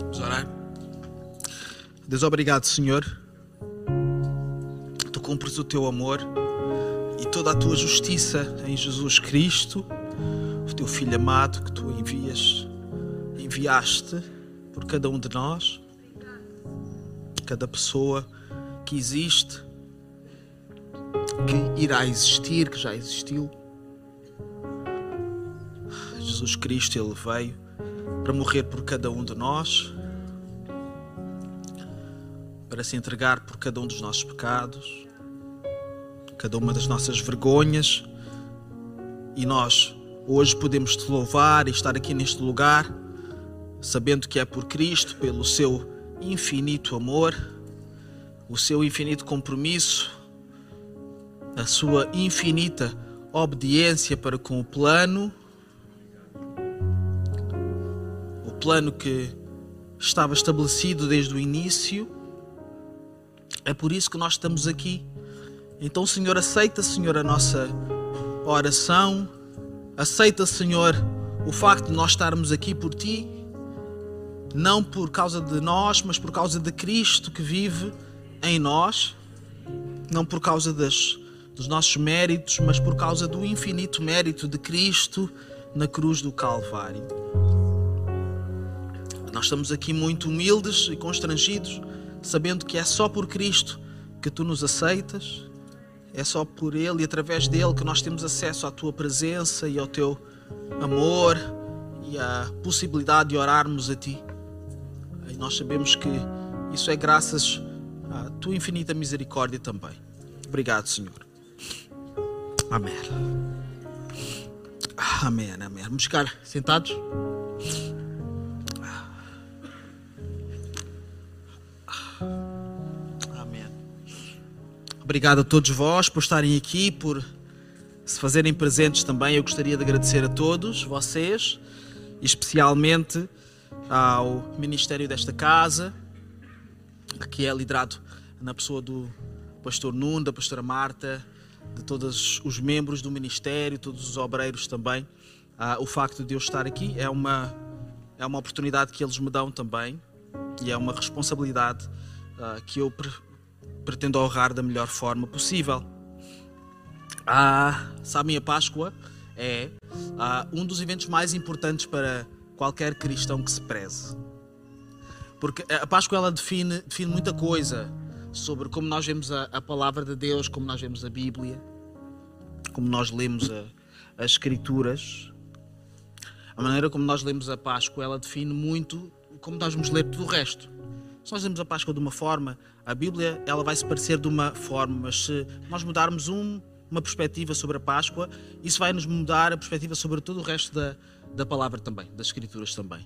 Vamos orar. Deus, obrigado, Senhor. Tu cumpres o teu amor e toda a tua justiça em Jesus Cristo, o teu Filho amado que tu envias, enviaste por cada um de nós, cada pessoa que existe, que irá existir, que já existiu. Jesus Cristo, Ele veio para morrer por cada um de nós, para se entregar por cada um dos nossos pecados, cada uma das nossas vergonhas, e nós hoje podemos te louvar e estar aqui neste lugar, sabendo que é por Cristo, pelo seu infinito amor, o seu infinito compromisso, a sua infinita obediência para com o plano plano que estava estabelecido desde o início. É por isso que nós estamos aqui. Então, Senhor, aceita, Senhor, a nossa oração. Aceita, Senhor, o facto de nós estarmos aqui por Ti. Não por causa de nós, mas por causa de Cristo que vive em nós. Não por causa das, dos nossos méritos, mas por causa do infinito mérito de Cristo na cruz do Calvário. Nós estamos aqui muito humildes e constrangidos, sabendo que é só por Cristo que tu nos aceitas, é só por Ele e através dele que nós temos acesso à tua presença e ao teu amor e à possibilidade de orarmos a ti. E nós sabemos que isso é graças à tua infinita misericórdia também. Obrigado, Senhor. Amém. Amém, amém. Vamos ficar sentados? Obrigado a todos vós por estarem aqui, por se fazerem presentes também. Eu gostaria de agradecer a todos vocês, especialmente ao Ministério desta Casa, que é liderado na pessoa do Pastor Nuno, da Pastora Marta, de todos os membros do Ministério, todos os obreiros também. Ah, o facto de eu estar aqui é uma, é uma oportunidade que eles me dão também e é uma responsabilidade ah, que eu pretendo honrar da melhor forma possível. Ah, sabem, a Páscoa é ah, um dos eventos mais importantes para qualquer cristão que se preze. Porque a Páscoa ela define, define muita coisa sobre como nós vemos a, a, palavra de Deus, como nós vemos a Bíblia, como nós lemos a, as Escrituras. A maneira como nós lemos a Páscoa, ela define muito como nós vamos ler tudo o resto. Se nós lemos a Páscoa de uma forma, a Bíblia ela vai se parecer de uma forma, mas se nós mudarmos um, uma perspectiva sobre a Páscoa, isso vai nos mudar a perspectiva sobre todo o resto da, da palavra também, das Escrituras também.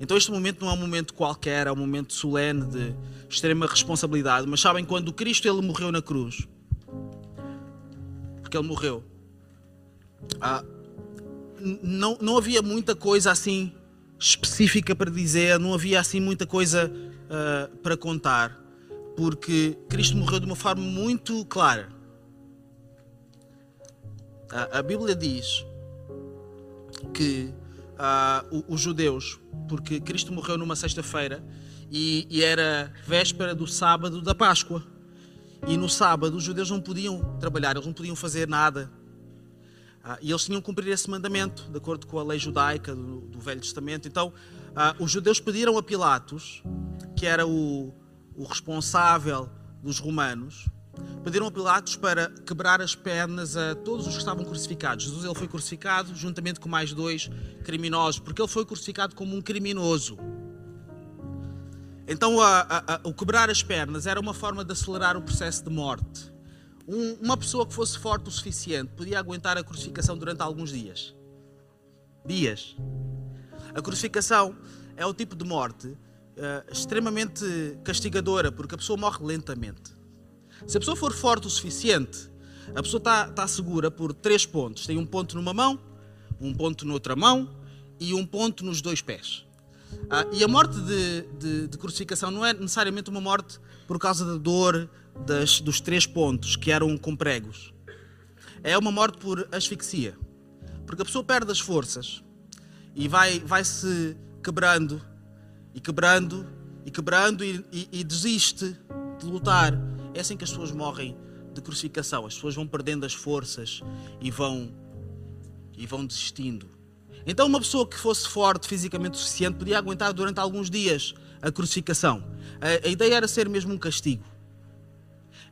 Então este momento não é um momento qualquer, é um momento solene de extrema responsabilidade. Mas sabem, quando Cristo ele morreu na cruz, porque ele morreu, ah, não, não havia muita coisa assim específica para dizer, não havia assim muita coisa uh, para contar, porque Cristo morreu de uma forma muito clara. Uh, a Bíblia diz que uh, os judeus, porque Cristo morreu numa sexta-feira e, e era véspera do sábado da Páscoa. E no sábado os judeus não podiam trabalhar, eles não podiam fazer nada. Ah, e eles tinham que cumprir esse mandamento, de acordo com a lei judaica do, do Velho Testamento. Então, ah, os judeus pediram a Pilatos que era o, o responsável dos romanos, pediram a Pilatos para quebrar as pernas a todos os que estavam crucificados. Jesus ele foi crucificado juntamente com mais dois criminosos, porque ele foi crucificado como um criminoso. Então, a, a, a, o quebrar as pernas era uma forma de acelerar o processo de morte. Um, uma pessoa que fosse forte o suficiente podia aguentar a crucificação durante alguns dias. Dias. A crucificação é o tipo de morte uh, extremamente castigadora, porque a pessoa morre lentamente. Se a pessoa for forte o suficiente, a pessoa está tá segura por três pontos. Tem um ponto numa mão, um ponto noutra mão e um ponto nos dois pés. Uh, e a morte de, de, de, crucificação não é necessariamente uma morte por causa da dor das, dos três pontos que eram com pregos. É uma morte por asfixia. Porque a pessoa perde as forças e vai, vai se quebrando e quebrando, e quebrando e, e, e desiste de lutar. É assim que as pessoas morrem de crucificação. As pessoas vão perdendo as forças e vão e vão desistindo. Então uma pessoa que fosse forte fisicamente o suficiente podia aguentar durante alguns dias a crucificação. A, a ideia era ser mesmo um castigo.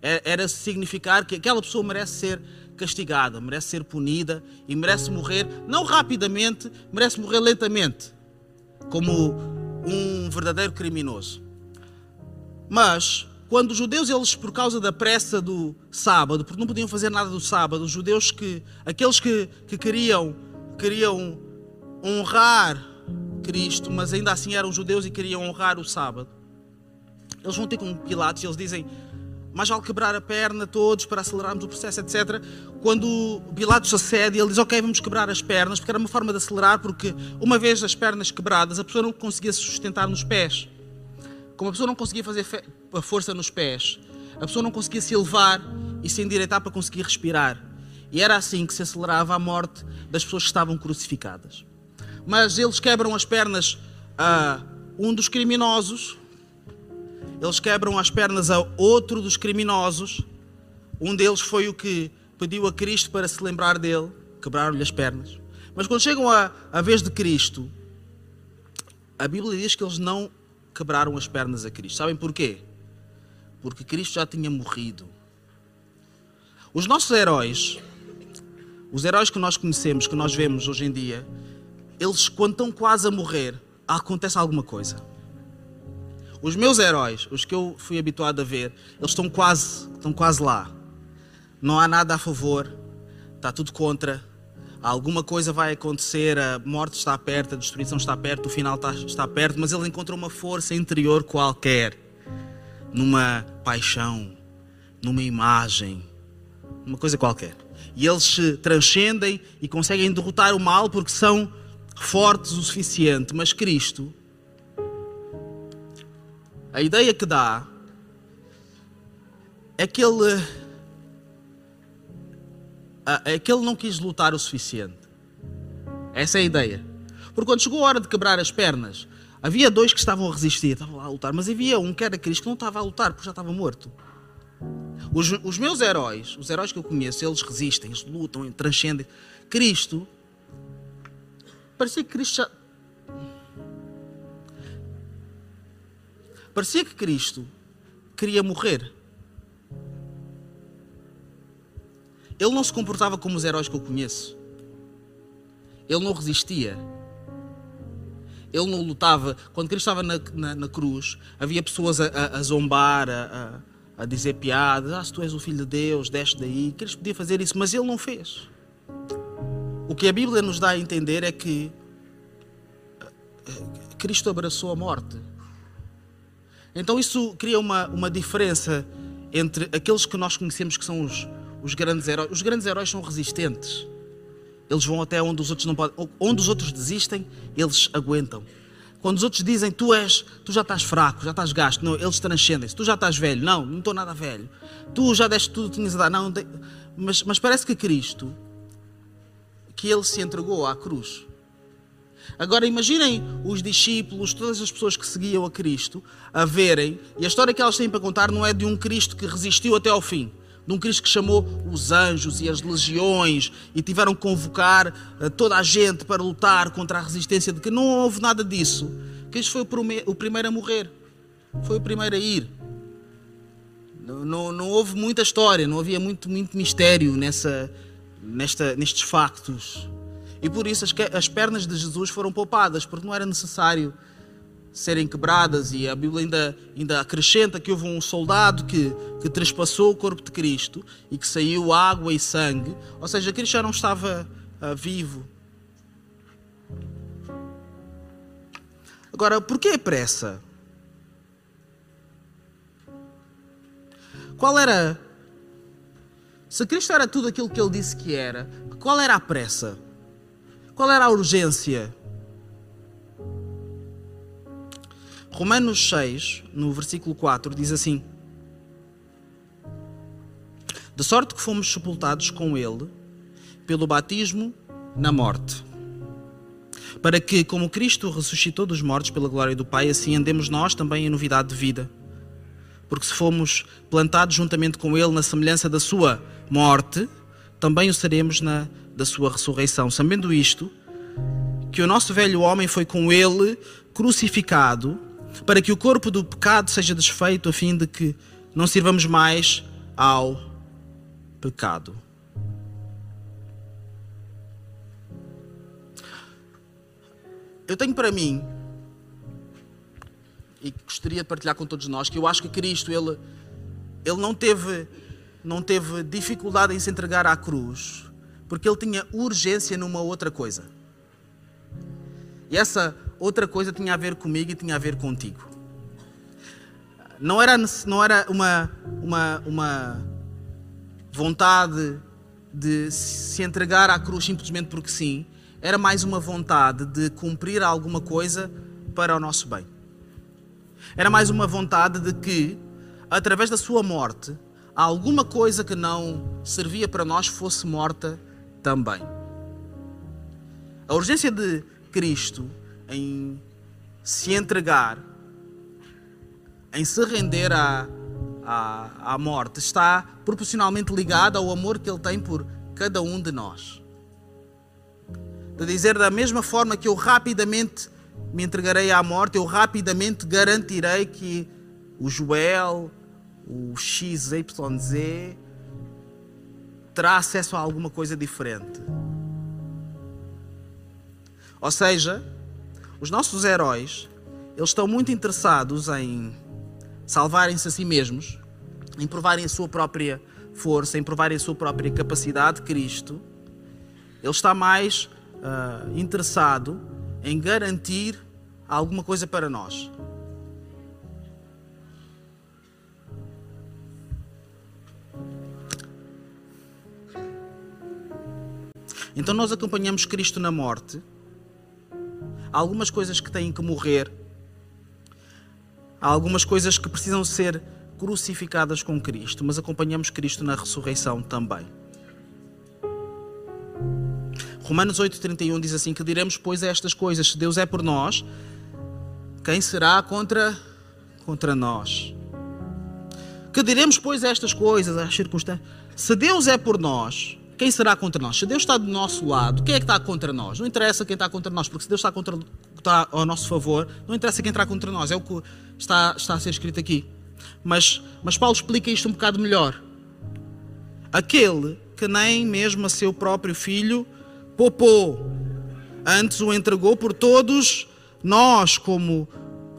Era, era significar que aquela pessoa merece ser castigada, merece ser punida e merece morrer não rapidamente, merece morrer lentamente, como um verdadeiro criminoso. Mas quando os judeus, eles por causa da pressa do sábado, porque não podiam fazer nada do sábado, os judeus que, aqueles que, que queriam, queriam honrar Cristo, mas ainda assim eram judeus e queriam honrar o sábado, eles vão ter com Pilatos e eles dizem, mais vale quebrar a perna todos para acelerarmos o processo, etc. Quando Pilatos acede, ele diz, ok, vamos quebrar as pernas, porque era uma forma de acelerar, porque uma vez as pernas quebradas, a pessoa não conseguia se sustentar nos pés. Como a pessoa não conseguia fazer a força nos pés, a pessoa não conseguia se elevar e se endireitar para conseguir respirar. E era assim que se acelerava a morte das pessoas que estavam crucificadas. Mas eles quebram as pernas a um dos criminosos, eles quebram as pernas a outro dos criminosos. Um deles foi o que pediu a Cristo para se lembrar dele, quebraram-lhe as pernas. Mas quando chegam à, à vez de Cristo, a Bíblia diz que eles não quebraram as pernas a Cristo. Sabem porquê? Porque Cristo já tinha morrido. Os nossos heróis, os heróis que nós conhecemos, que nós vemos hoje em dia, eles, quando estão quase a morrer, acontece alguma coisa. Os meus heróis, os que eu fui habituado a ver, eles estão quase, estão quase lá. Não há nada a favor, está tudo contra. Alguma coisa vai acontecer, a morte está perto, a destruição está perto, o final está, está perto, mas ele encontra uma força interior qualquer, numa paixão, numa imagem, uma coisa qualquer. E eles se transcendem e conseguem derrotar o mal porque são fortes o suficiente. Mas Cristo, a ideia que dá é que ele, é que ele não quis lutar o suficiente. Essa é a ideia. Porque quando chegou a hora de quebrar as pernas, havia dois que estavam a resistir, estavam lá a lutar, mas havia um que era Cristo que não estava a lutar porque já estava morto. Os, os meus heróis, os heróis que eu conheço, eles resistem, eles lutam, transcendem. Cristo, parecia que Cristo já, Parecia que Cristo queria morrer. Ele não se comportava como os heróis que eu conheço. Ele não resistia. Ele não lutava. Quando Cristo estava na, na, na cruz, havia pessoas a, a, a zombar, a, a, dizer piadas. Ah, se tu és o filho de Deus, desce daí. Cristo podia fazer isso, mas ele não fez. O que a Bíblia nos dá a entender é que eh, Cristo abraçou a morte. Então isso cria uma, uma diferença entre aqueles que nós conhecemos que são os, os grandes heróis. Os grandes heróis são resistentes. Eles vão até onde os outros não podem. Onde os outros desistem, eles aguentam. Quando os outros dizem tu és, tu já estás fraco, já estás gasto, não, eles transcendem-se. Tu já estás velho, não, não estou nada velho. Tu já deste tudo que tinhas a dar, não. não mas, mas parece que Cristo, que ele se entregou à cruz, Agora imaginem os discípulos, todas as pessoas que seguiam a Cristo, a verem, e a história que elas têm para contar não é de um Cristo que resistiu até ao fim, de um Cristo que chamou os anjos e as legiões e tiveram que convocar eh, toda a gente para lutar contra a resistência de que não houve nada disso. Cristo foi o primeiro a morrer, foi o primeiro a ir. Não, não, não houve muita história, não havia muito, muito mistério nessa, nesta, nestes factos. E por isso as, as pernas de Jesus foram poupadas, porque não era necessário serem quebradas. E a Bíblia ainda, ainda acrescenta que houve um soldado que, que trespassou o corpo de Cristo e que saiu água e sangue. Ou seja, Cristo já não estava uh, vivo. Agora, por que pressa? Qual era. Se Cristo era tudo aquilo que ele disse que era, qual era a pressa? Qual era a urgência? Romanos 6, no versículo 4, diz assim: De sorte que fomos sepultados com Ele pelo batismo na morte, para que, como Cristo ressuscitou dos mortos pela glória do Pai, assim andemos nós também em novidade de vida. Porque se fomos plantados juntamente com Ele na semelhança da Sua morte, também o seremos na da Sua ressurreição. Sabendo isto, que o nosso velho homem foi com Ele crucificado, para que o corpo do pecado seja desfeito, a fim de que não sirvamos mais ao pecado. Eu tenho para mim, e gostaria de partilhar com todos nós, que eu acho que Cristo, ele, ele não, teve, não teve dificuldade em se entregar à cruz, porque ele tinha urgência numa outra coisa. E essa outra coisa tinha a ver comigo e tinha a ver contigo. Não era, não era uma, uma, uma vontade de se entregar à cruz simplesmente porque sim, era mais uma vontade de cumprir alguma coisa para o nosso bem. Era mais uma vontade de que, através da sua morte, alguma coisa que não servia para nós fosse morta também. A urgência de Cristo em se entregar, em se render à, à, à morte, está proporcionalmente ligada ao amor que Ele tem por cada um de nós de dizer da mesma forma que eu rapidamente me entregarei à morte, eu rapidamente garantirei que o Joel, o XYZ, terá acesso a alguma coisa diferente. Ou seja, os nossos heróis, eles estão muito interessados em salvarem-se a si mesmos, em provarem a sua própria força, em provarem a sua própria capacidade. Cristo, ele está mais uh, interessado em garantir alguma coisa para nós. Então nós acompanhamos Cristo na morte. Há algumas coisas que têm que morrer. Há algumas coisas que precisam ser crucificadas com Cristo, mas acompanhamos Cristo na ressurreição também. Romanos 8,31 diz assim: Que diremos, pois, a estas coisas: se Deus é por nós, quem será contra, contra nós? Que diremos, pois, a estas coisas, às circunstâncias: se Deus é por nós, quem será contra nós? Se Deus está do nosso lado, quem é que está contra nós? Não interessa quem está contra nós, porque se Deus está, contra, está ao nosso favor, não interessa quem está contra nós, é o que está, está a ser escrito aqui. Mas, mas Paulo explica isto um bocado melhor. Aquele que nem mesmo a seu próprio filho poupou, antes o entregou por todos nós, como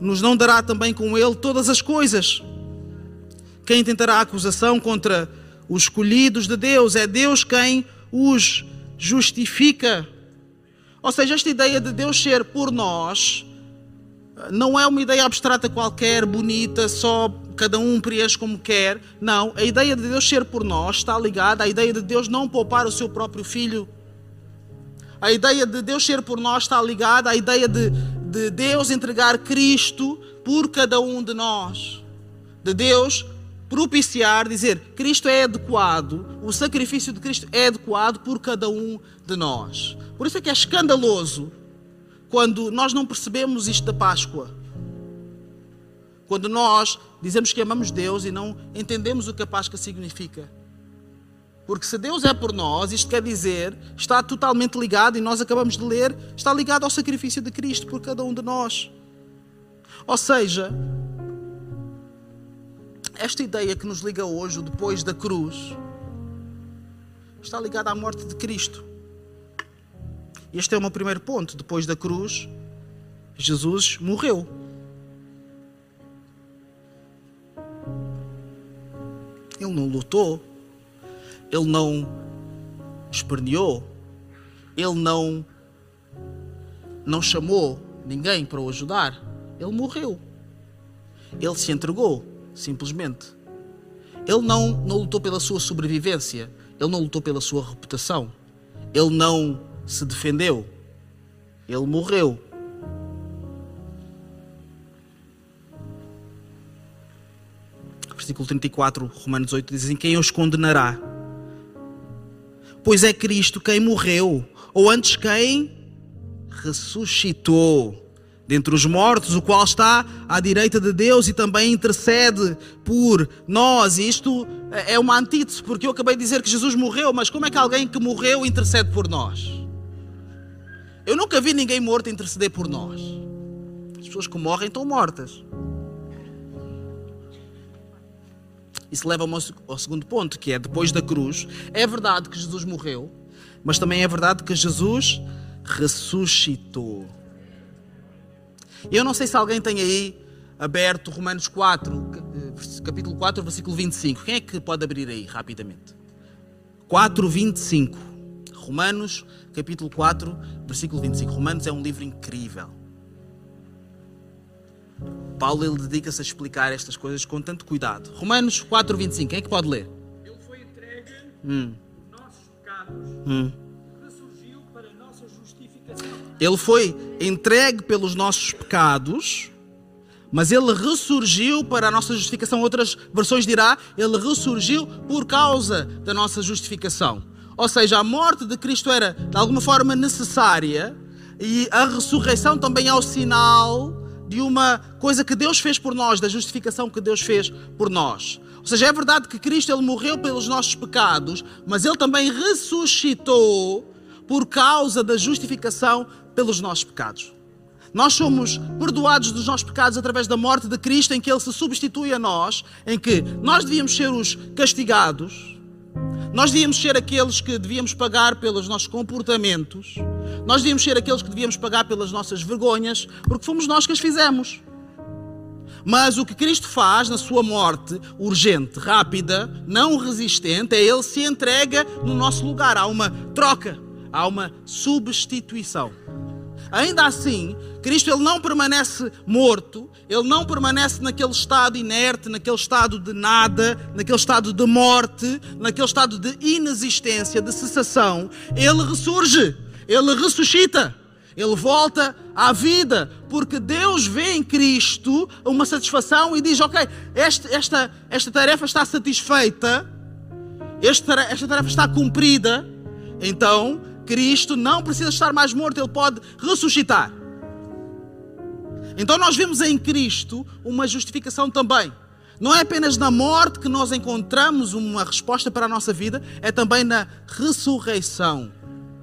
nos não dará também com ele todas as coisas. Quem tentará acusação contra os escolhidos de Deus? É Deus quem os justifica. Ou seja, esta ideia de Deus ser por nós não é uma ideia abstrata qualquer, bonita, só cada um preenche como quer. Não, a ideia de Deus ser por nós está ligada à ideia de Deus não poupar o seu próprio filho. A ideia de Deus ser por nós está ligada à ideia de, de Deus entregar Cristo por cada um de nós. De Deus propiciar, dizer Cristo é adequado, o sacrifício de Cristo é adequado por cada um de nós. Por isso é que é escandaloso quando nós não percebemos isto da Páscoa. Quando nós dizemos que amamos Deus e não entendemos o que a Páscoa significa. Porque se Deus é por nós, isto quer dizer, está totalmente ligado, e nós acabamos de ler, está ligado ao sacrifício de Cristo por cada um de nós. Ou seja, esta ideia que nos liga hoje, depois da cruz, está ligada à morte de Cristo. Este é o meu primeiro ponto. Depois da cruz, Jesus morreu. Ele não lutou, ele não esperneou, ele não não chamou ninguém para o ajudar. Ele morreu. Ele se entregou, simplesmente. Ele não, não lutou pela sua sobrevivência, ele não lutou pela sua reputação, ele não se defendeu, ele morreu. Versículo 34, Romanos 8 diz: Em quem os condenará? pois é Cristo quem morreu, ou antes quem ressuscitou dentre os mortos, o qual está à direita de Deus e também intercede por nós. E isto é uma antítese, porque eu acabei de dizer que Jesus morreu, mas como é que alguém que morreu intercede por nós? Eu nunca vi ninguém morto interceder por nós. As pessoas que morrem estão mortas. Isso leva-me ao segundo ponto, que é depois da cruz. É verdade que Jesus morreu, mas também é verdade que Jesus ressuscitou. Eu não sei se alguém tem aí aberto Romanos 4, eh, capítulo 4, versículo 25. Quem é que pode abrir aí rapidamente? 4, 25. Romanos, capítulo 4, versículo 25. Romanos é um livro incrível. Paulo ele dedica-se a explicar estas coisas com tanto cuidado. Romanos 4, 25. Quem é que pode ler? Ele foi entregue hum. por nossos pecados. Hum. Ressurgiu para nossa justificação. Ele foi entregue pelos nossos pecados, mas ele ressurgiu para a nossa justificação. Outras versões dirá, ele ressurgiu por causa da nossa justificação. Ou seja, a morte de Cristo era de alguma forma necessária e a ressurreição também é o sinal de uma coisa que Deus fez por nós, da justificação que Deus fez por nós. Ou seja, é verdade que Cristo ele morreu pelos nossos pecados, mas ele também ressuscitou por causa da justificação pelos nossos pecados. Nós somos perdoados dos nossos pecados através da morte de Cristo, em que Ele se substitui a nós, em que nós devíamos ser os castigados, nós devíamos ser aqueles que devíamos pagar pelos nossos comportamentos, nós devíamos ser aqueles que devíamos pagar pelas nossas vergonhas, porque fomos nós que as fizemos. Mas o que Cristo faz na sua morte, urgente, rápida, não resistente, é Ele se entrega no nosso lugar. Há uma troca, há uma substituição. Ainda assim, Cristo ele não permanece morto, ele não permanece naquele estado inerte, naquele estado de nada, naquele estado de morte, naquele estado de inexistência, de cessação. Ele ressurge, ele ressuscita, ele volta à vida, porque Deus vê em Cristo uma satisfação e diz: Ok, este, esta, esta tarefa está satisfeita, esta, esta tarefa está cumprida, então Cristo não precisa estar mais morto, ele pode ressuscitar. Então nós vemos em Cristo uma justificação também. Não é apenas na morte que nós encontramos uma resposta para a nossa vida, é também na ressurreição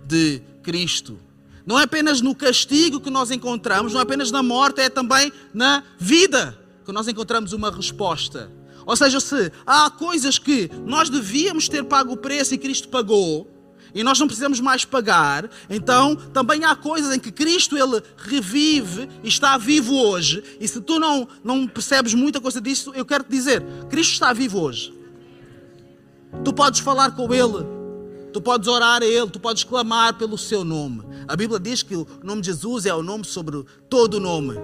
de Cristo. Não é apenas no castigo que nós encontramos, não é apenas na morte, é também na vida que nós encontramos uma resposta. Ou seja, se há coisas que nós devíamos ter pago o preço e Cristo pagou, e nós não precisamos mais pagar, então também há coisas em que Cristo ele revive e está vivo hoje. E se tu não, não percebes muita coisa disso, eu quero te dizer: Cristo está vivo hoje. Tu podes falar com Ele, tu podes orar a Ele, tu podes clamar pelo seu nome. A Bíblia diz que o nome de Jesus é o nome sobre todo o nome.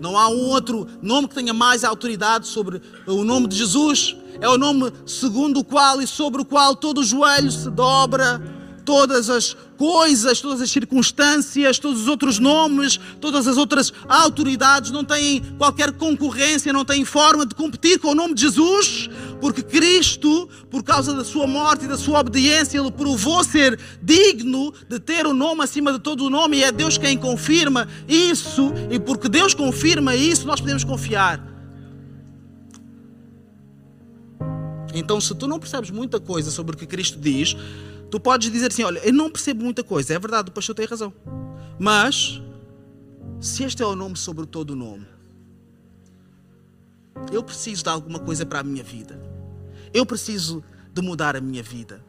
Não há um outro nome que tenha mais autoridade sobre o nome de Jesus. É o nome segundo o qual e sobre o qual todo o joelho se dobra todas as coisas, todas as circunstâncias, todos os outros nomes, todas as outras autoridades não têm qualquer concorrência, não têm forma de competir com o nome de Jesus, porque Cristo, por causa da sua morte e da sua obediência, ele provou ser digno de ter o nome acima de todo o nome e é Deus quem confirma isso, e porque Deus confirma isso, nós podemos confiar. Então, se tu não percebes muita coisa sobre o que Cristo diz, Tu podes dizer assim: olha, eu não percebo muita coisa, é verdade, o pastor tem razão. Mas, se este é o nome sobre todo o nome, eu preciso de alguma coisa para a minha vida. Eu preciso de mudar a minha vida.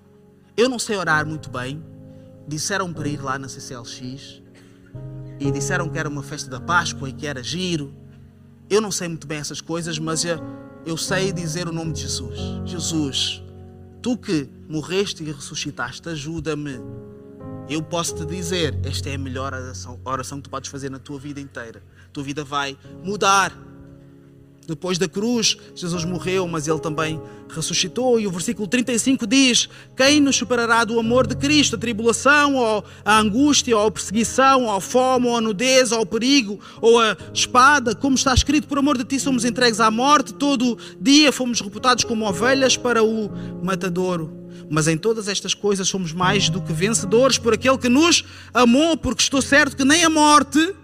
Eu não sei orar muito bem. Disseram para ir lá na CCLX e disseram que era uma festa da Páscoa e que era giro. Eu não sei muito bem essas coisas, mas eu, eu sei dizer o nome de Jesus. Jesus, tu que morreste e ressuscitaste, ajuda-me. Eu posso te dizer, esta é a melhor oração, oração que tu podes fazer na tua vida inteira. Tua vida vai mudar. Depois da cruz, Jesus morreu, mas ele também ressuscitou. E o versículo 35 diz: Quem nos superará do amor de Cristo? A tribulação, ou a angústia, ou a perseguição, ou a fome, ou a nudez, ou o perigo, ou a espada? Como está escrito, por amor de ti somos entregues à morte, todo dia fomos reputados como ovelhas para o matadouro. Mas em todas estas coisas somos mais do que vencedores por aquele que nos amou, porque estou certo que nem a morte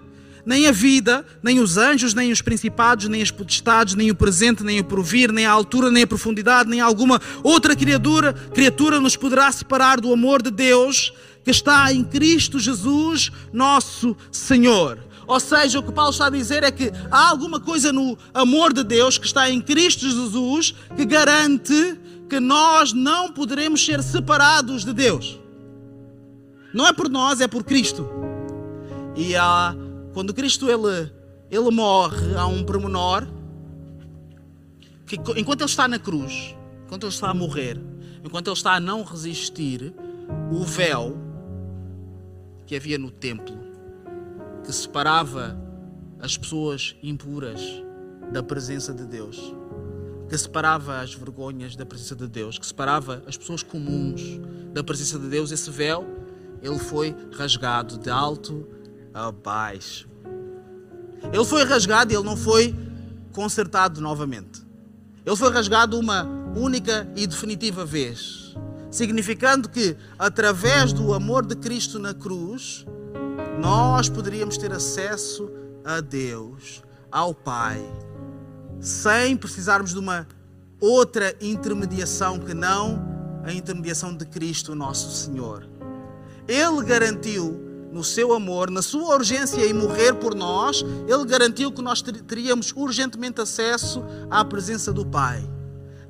nem a vida, nem os anjos, nem os principados, nem as potestades, nem o presente, nem o porvir, nem a altura, nem a profundidade, nem alguma outra criatura, criatura nos poderá separar do amor de Deus que está em Cristo Jesus, nosso Senhor. Ou seja, o que Paulo está a dizer é que há alguma coisa no amor de Deus que está em Cristo Jesus que garante que nós não poderemos ser separados de Deus. Não é por nós, é por Cristo. E há quando Cristo ele, ele morre, há um pormenor que enquanto ele está na cruz, enquanto ele está a morrer, enquanto ele está a não resistir, o véu que havia no templo, que separava as pessoas impuras da presença de Deus, que separava as vergonhas da presença de Deus, que separava as pessoas comuns da presença de Deus, esse véu, ele foi rasgado de alto abaixo. Ele foi rasgado e ele não foi consertado novamente. Ele foi rasgado uma única e definitiva vez, significando que através do amor de Cristo na cruz, nós poderíamos ter acesso a Deus, ao Pai, sem precisarmos de uma outra intermediação que não a intermediação de Cristo, nosso Senhor. Ele garantiu no seu amor, na sua urgência em morrer por nós, Ele garantiu que nós teríamos urgentemente acesso à presença do Pai.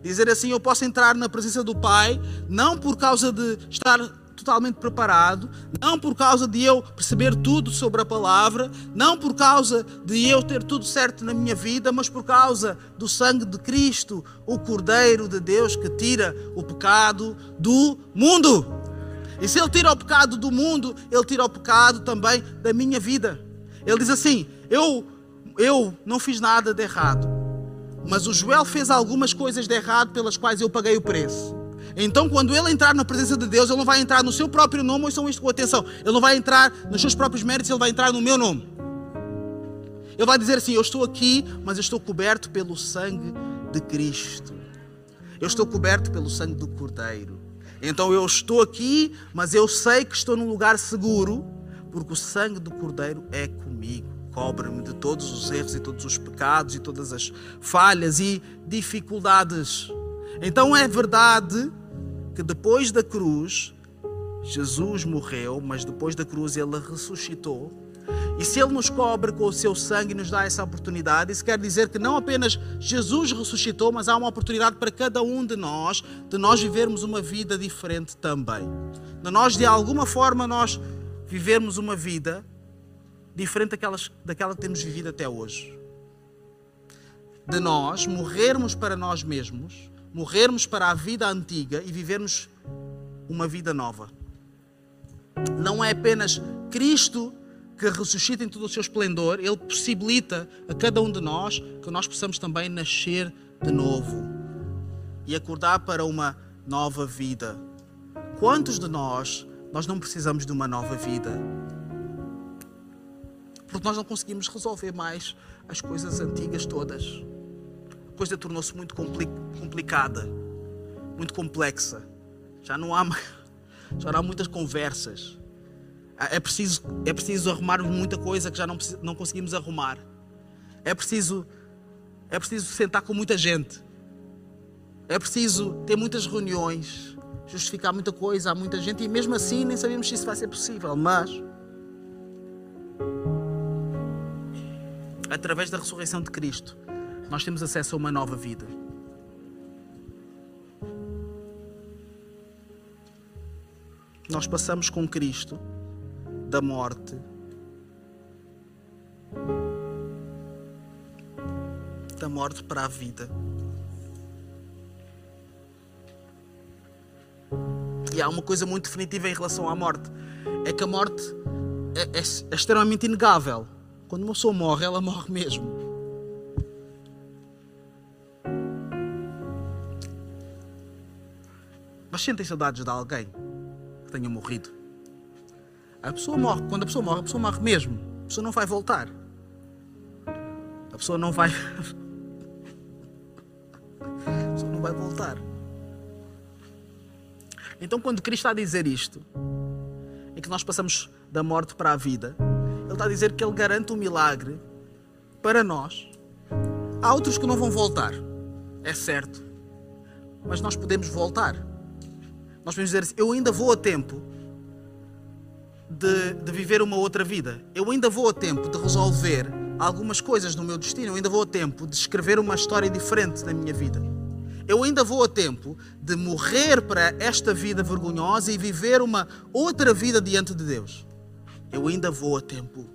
Dizer assim, eu posso entrar na presença do Pai, não por causa de estar totalmente preparado, não por causa de eu perceber tudo sobre a palavra, não por causa de eu ter tudo certo na minha vida, mas por causa do sangue de Cristo, o Cordeiro de Deus que tira o pecado do mundo. E se Ele tira o pecado do mundo, Ele tira o pecado também da minha vida. Ele diz assim: Eu, eu não fiz nada de errado, mas o Joel fez algumas coisas de errado pelas quais eu paguei o preço. Então, quando ele entrar na presença de Deus, ele não vai entrar no seu próprio nome, ouçam isto com atenção. Ele não vai entrar nos seus próprios méritos, ele vai entrar no meu nome. Ele vai dizer assim: Eu estou aqui, mas eu estou coberto pelo sangue de Cristo. Eu estou coberto pelo sangue do Cordeiro. Então eu estou aqui, mas eu sei que estou num lugar seguro, porque o sangue do Cordeiro é comigo. Cobre-me de todos os erros e todos os pecados e todas as falhas e dificuldades. Então é verdade que depois da cruz, Jesus morreu, mas depois da cruz ele ressuscitou e se Ele nos cobre com o seu sangue e nos dá essa oportunidade, isso quer dizer que não apenas Jesus ressuscitou, mas há uma oportunidade para cada um de nós de nós vivermos uma vida diferente também. De nós, de alguma forma, nós vivermos uma vida diferente daquelas, daquela que temos vivido até hoje. De nós morrermos para nós mesmos, morrermos para a vida antiga e vivermos uma vida nova. Não é apenas Cristo que ressuscita em todo o seu esplendor, Ele possibilita a cada um de nós que nós possamos também nascer de novo e acordar para uma nova vida. Quantos de nós, nós não precisamos de uma nova vida? Porque nós não conseguimos resolver mais as coisas antigas todas. A coisa tornou-se muito complicada, muito complexa. Já não há, já não há muitas conversas é preciso, é preciso arrumarmos muita coisa que já não, não conseguimos arrumar. É preciso, é preciso sentar com muita gente. É preciso ter muitas reuniões, justificar muita coisa a muita gente e mesmo assim nem sabemos se isso vai ser possível. Mas através da ressurreição de Cristo, nós temos acesso a uma nova vida. Nós passamos com Cristo da morte. Da morte para a vida. E há uma coisa muito definitiva em relação à morte: é que a morte é, é, é extremamente inegável. Quando uma pessoa morre, ela morre mesmo. Mas sentem saudades de alguém que tenha morrido? A pessoa morre. Quando a pessoa morre, a pessoa morre mesmo. A pessoa não vai voltar. A pessoa não vai. A pessoa não vai voltar. Então, quando Cristo está a dizer isto, em que nós passamos da morte para a vida, Ele está a dizer que Ele garante um milagre para nós. Há outros que não vão voltar, é certo, mas nós podemos voltar. Nós podemos dizer assim: Eu ainda vou a tempo de, de viver uma outra vida, eu ainda vou a tempo de resolver algumas coisas no meu destino, eu ainda vou a tempo de escrever uma história diferente na minha vida. Eu ainda vou a tempo de morrer para esta vida vergonhosa e viver uma outra vida diante de Deus. Eu ainda vou a tempo.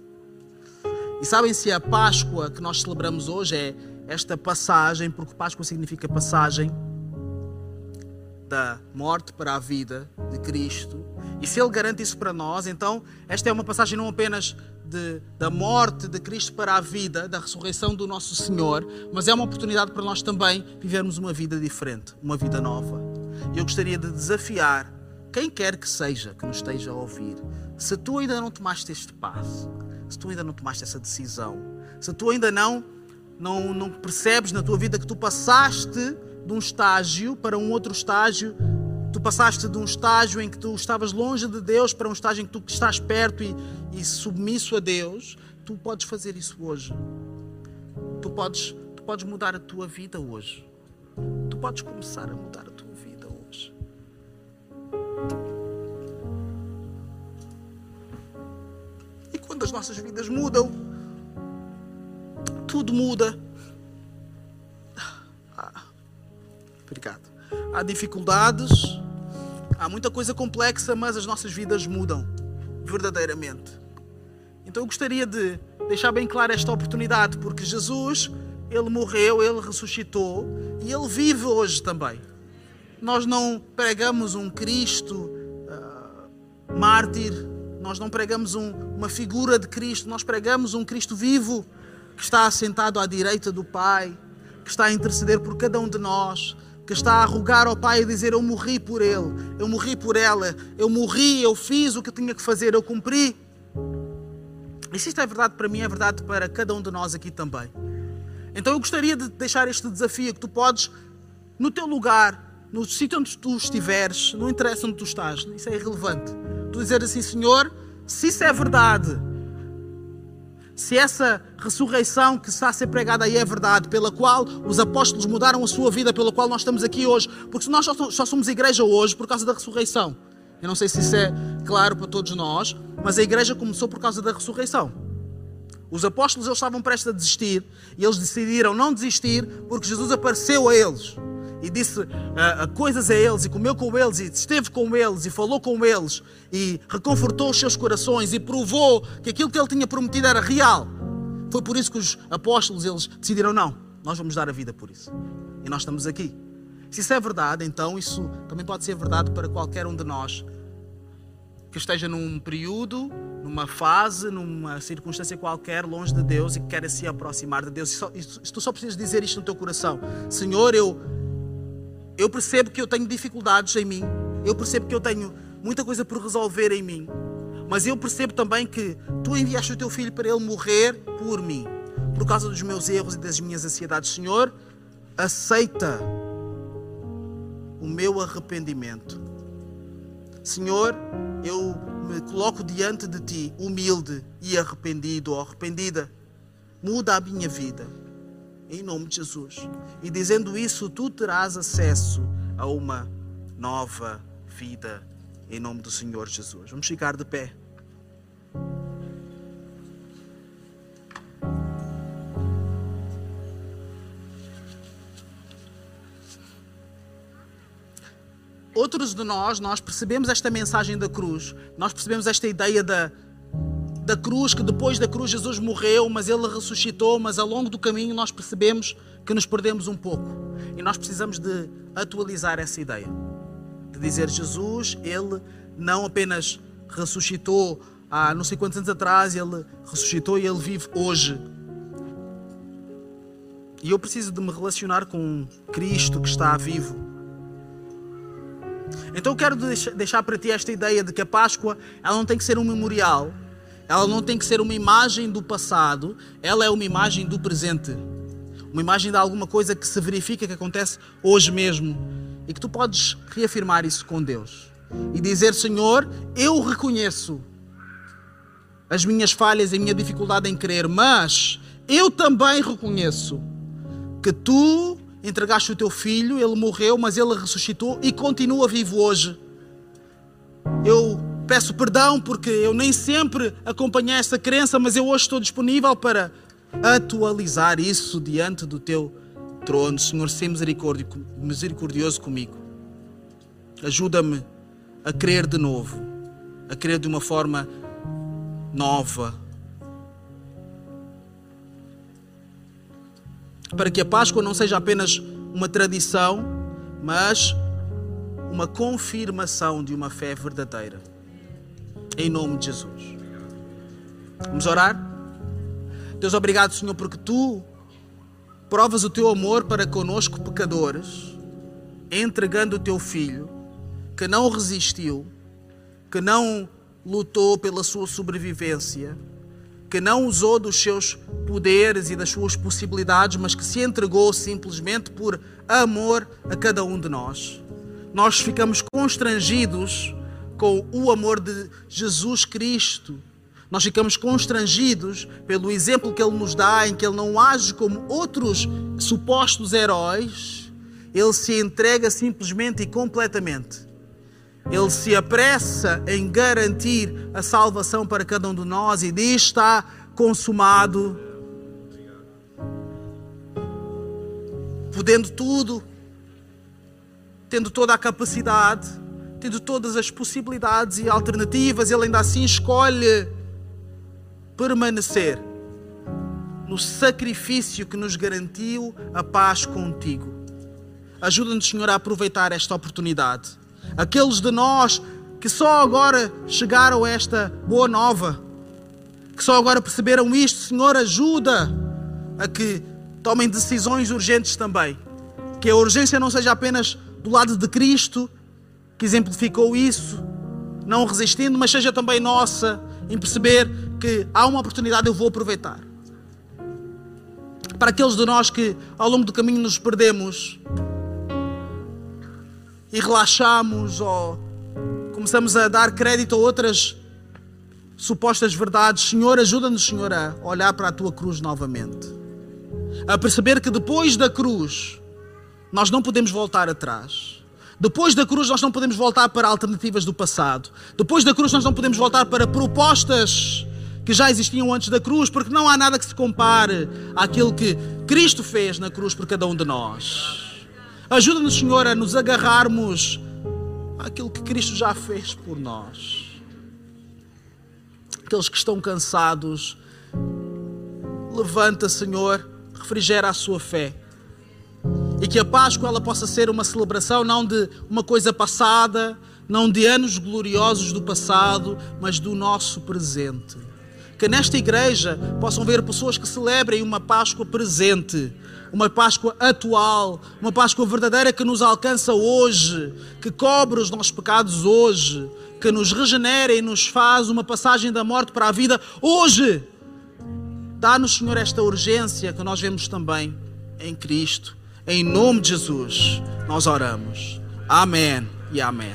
E sabem se a Páscoa que nós celebramos hoje é esta passagem, porque Páscoa significa passagem da morte para a vida de Cristo. E se Ele garante isso para nós, então esta é uma passagem não apenas de, da morte de Cristo para a vida, da ressurreição do nosso Senhor, mas é uma oportunidade para nós também vivermos uma vida diferente, uma vida nova. E eu gostaria de desafiar quem quer que seja que nos esteja a ouvir, se tu ainda não tomaste este passo, se tu ainda não tomaste essa decisão, se tu ainda não, não, não percebes na tua vida que tu passaste de um estágio para um outro estágio Tu passaste de um estágio em que tu estavas longe de Deus para um estágio em que tu estás perto e, e submisso a Deus. Tu podes fazer isso hoje. Tu podes, tu podes mudar a tua vida hoje. Tu podes começar a mudar a tua vida hoje. E quando as nossas vidas mudam, tudo muda. Obrigado. Há dificuldades, há muita coisa complexa, mas as nossas vidas mudam verdadeiramente. Então eu gostaria de deixar bem clara esta oportunidade, porque Jesus, ele morreu, ele ressuscitou e ele vive hoje também. Nós não pregamos um Cristo uh, mártir, nós não pregamos um, uma figura de Cristo, nós pregamos um Cristo vivo que está assentado à direita do Pai, que está a interceder por cada um de nós, que está a rogar ao Pai e dizer: Eu morri por ele, eu morri por ela, eu morri, eu fiz o que tinha que fazer, eu cumpri. E se isto é verdade para mim, é verdade para cada um de nós aqui também. Então eu gostaria de deixar este desafio que tu podes, no teu lugar, no sítio onde tu estiveres, não interessa onde tu estás, isso é irrelevante. Tu dizer assim, Senhor, se isso é verdade, se essa ressurreição que está a ser pregada aí é verdade, pela qual os apóstolos mudaram a sua vida, pela qual nós estamos aqui hoje, porque nós só somos igreja hoje por causa da ressurreição. Eu não sei se isso é claro para todos nós, mas a igreja começou por causa da ressurreição. Os apóstolos eles estavam prestes a desistir e eles decidiram não desistir porque Jesus apareceu a eles e disse uh, coisas a eles e comeu com eles e esteve com eles e falou com eles e reconfortou os seus corações e provou que aquilo que ele tinha prometido era real. Foi por isso que os apóstolos eles decidiram não, nós vamos dar a vida por isso. E nós estamos aqui. Se isso é verdade, então isso também pode ser verdade para qualquer um de nós que esteja num período, numa fase, numa circunstância qualquer longe de Deus e que queira se aproximar de Deus. E, só, e tu só precisas dizer isto no teu coração: Senhor, eu eu percebo que eu tenho dificuldades em mim, eu percebo que eu tenho muita coisa por resolver em mim, mas eu percebo também que tu enviaste o teu filho para ele morrer por mim, por causa dos meus erros e das minhas ansiedades. Senhor, aceita o meu arrependimento. Senhor, eu me coloco diante de ti, humilde e arrependido ou arrependida. Muda a minha vida em nome de Jesus. E dizendo isso, tu terás acesso a uma nova vida em nome do Senhor Jesus. Vamos ficar de pé. Outros de nós, nós percebemos esta mensagem da cruz, nós percebemos esta ideia da, da cruz, que depois da cruz Jesus morreu, mas ele ressuscitou, mas ao longo do caminho nós percebemos que nos perdemos um pouco. E nós precisamos de atualizar essa ideia. De dizer, Jesus, ele não apenas ressuscitou há não sei quantos anos atrás, ele ressuscitou e ele vive hoje. E eu preciso de me relacionar com Cristo que está vivo. Então eu quero deixar para ti esta ideia de que a Páscoa ela não tem que ser um memorial, ela não tem que ser uma imagem do passado, ela é uma imagem do presente. Uma imagem de alguma coisa que se verifica, que acontece hoje mesmo. E que tu podes reafirmar isso com Deus. E dizer: Senhor, eu reconheço as minhas falhas e a minha dificuldade em crer, mas eu também reconheço que tu entregaste o teu filho, ele morreu, mas ele ressuscitou e continua vivo hoje. Eu peço perdão porque eu nem sempre acompanhei essa crença, mas eu hoje estou disponível para atualizar isso diante do teu trono. Senhor, seja misericordioso comigo. Ajuda-me a crer de novo, a crer de uma forma nova. Para que a Páscoa não seja apenas uma tradição, mas uma confirmação de uma fé verdadeira. Em nome de Jesus. Vamos orar? Deus, obrigado, Senhor, porque tu provas o teu amor para conosco, pecadores, entregando o teu filho, que não resistiu, que não lutou pela sua sobrevivência, que não usou dos seus poderes e das suas possibilidades, mas que se entregou simplesmente por amor a cada um de nós. Nós ficamos constrangidos com o amor de Jesus Cristo. Nós ficamos constrangidos pelo exemplo que ele nos dá, em que ele não age como outros supostos heróis, ele se entrega simplesmente e completamente ele se apressa em garantir a salvação para cada um de nós e diz: está consumado. Podendo tudo, tendo toda a capacidade, tendo todas as possibilidades e alternativas, ele ainda assim escolhe permanecer no sacrifício que nos garantiu a paz contigo. Ajuda-nos, Senhor, a aproveitar esta oportunidade aqueles de nós que só agora chegaram a esta boa nova, que só agora perceberam isto, Senhor, ajuda a que tomem decisões urgentes também. Que a urgência não seja apenas do lado de Cristo, que exemplificou isso, não resistindo, mas seja também nossa, em perceber que há uma oportunidade, eu vou aproveitar. Para aqueles de nós que ao longo do caminho nos perdemos, e relaxamos ou começamos a dar crédito a outras supostas verdades. Senhor, ajuda-nos, Senhor, a olhar para a tua cruz novamente. A perceber que depois da cruz nós não podemos voltar atrás. Depois da cruz nós não podemos voltar para alternativas do passado. Depois da cruz nós não podemos voltar para propostas que já existiam antes da cruz, porque não há nada que se compare àquilo que Cristo fez na cruz por cada um de nós. Ajuda-nos, Senhor, a nos agarrarmos àquilo que Cristo já fez por nós. Aqueles que estão cansados, levanta, Senhor, refrigera a sua fé. E que a Páscoa ela possa ser uma celebração não de uma coisa passada, não de anos gloriosos do passado, mas do nosso presente. Que nesta igreja possam ver pessoas que celebrem uma Páscoa presente, uma Páscoa atual, uma Páscoa verdadeira que nos alcança hoje, que cobre os nossos pecados hoje, que nos regenera e nos faz uma passagem da morte para a vida hoje. Dá-nos, Senhor, esta urgência que nós vemos também em Cristo. Em nome de Jesus, nós oramos. Amém e amém.